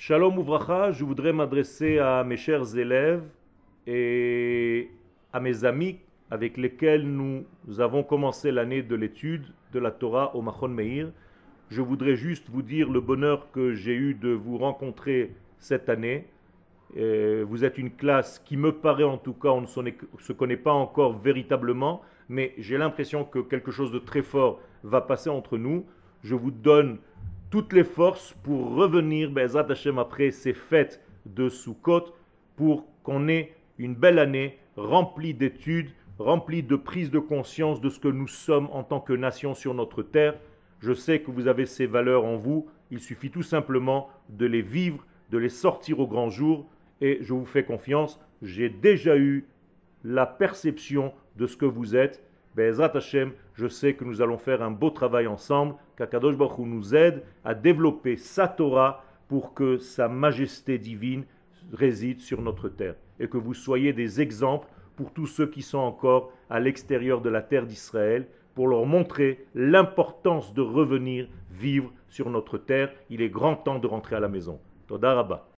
Shalom Ouvracha, je voudrais m'adresser à mes chers élèves et à mes amis avec lesquels nous avons commencé l'année de l'étude de la Torah au Machon Meir. Je voudrais juste vous dire le bonheur que j'ai eu de vous rencontrer cette année. Vous êtes une classe qui me paraît en tout cas, on ne se connaît pas encore véritablement, mais j'ai l'impression que quelque chose de très fort va passer entre nous. Je vous donne toutes les forces pour revenir, Bezat Hashem, après ces fêtes de Sukkot, pour qu'on ait une belle année remplie d'études, remplie de prise de conscience de ce que nous sommes en tant que nation sur notre terre. Je sais que vous avez ces valeurs en vous, il suffit tout simplement de les vivre, de les sortir au grand jour, et je vous fais confiance, j'ai déjà eu la perception de ce que vous êtes, Hashem, je sais que nous allons faire un beau travail ensemble, qu'Akadosh Baruch Hu nous aide à développer sa Torah pour que sa majesté divine réside sur notre terre et que vous soyez des exemples pour tous ceux qui sont encore à l'extérieur de la terre d'Israël pour leur montrer l'importance de revenir vivre sur notre terre. Il est grand temps de rentrer à la maison. Toda